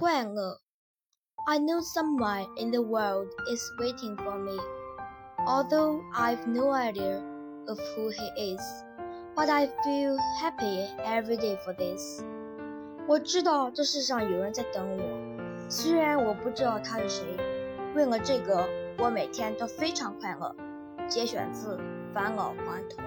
I know someone in the world is waiting for me, although I've no idea of who he is. But I feel happy every day for this. 我知道这世上有人在等我，虽然我不知道他是谁。为了这个，我每天都非常快乐。节选自《返老还童》。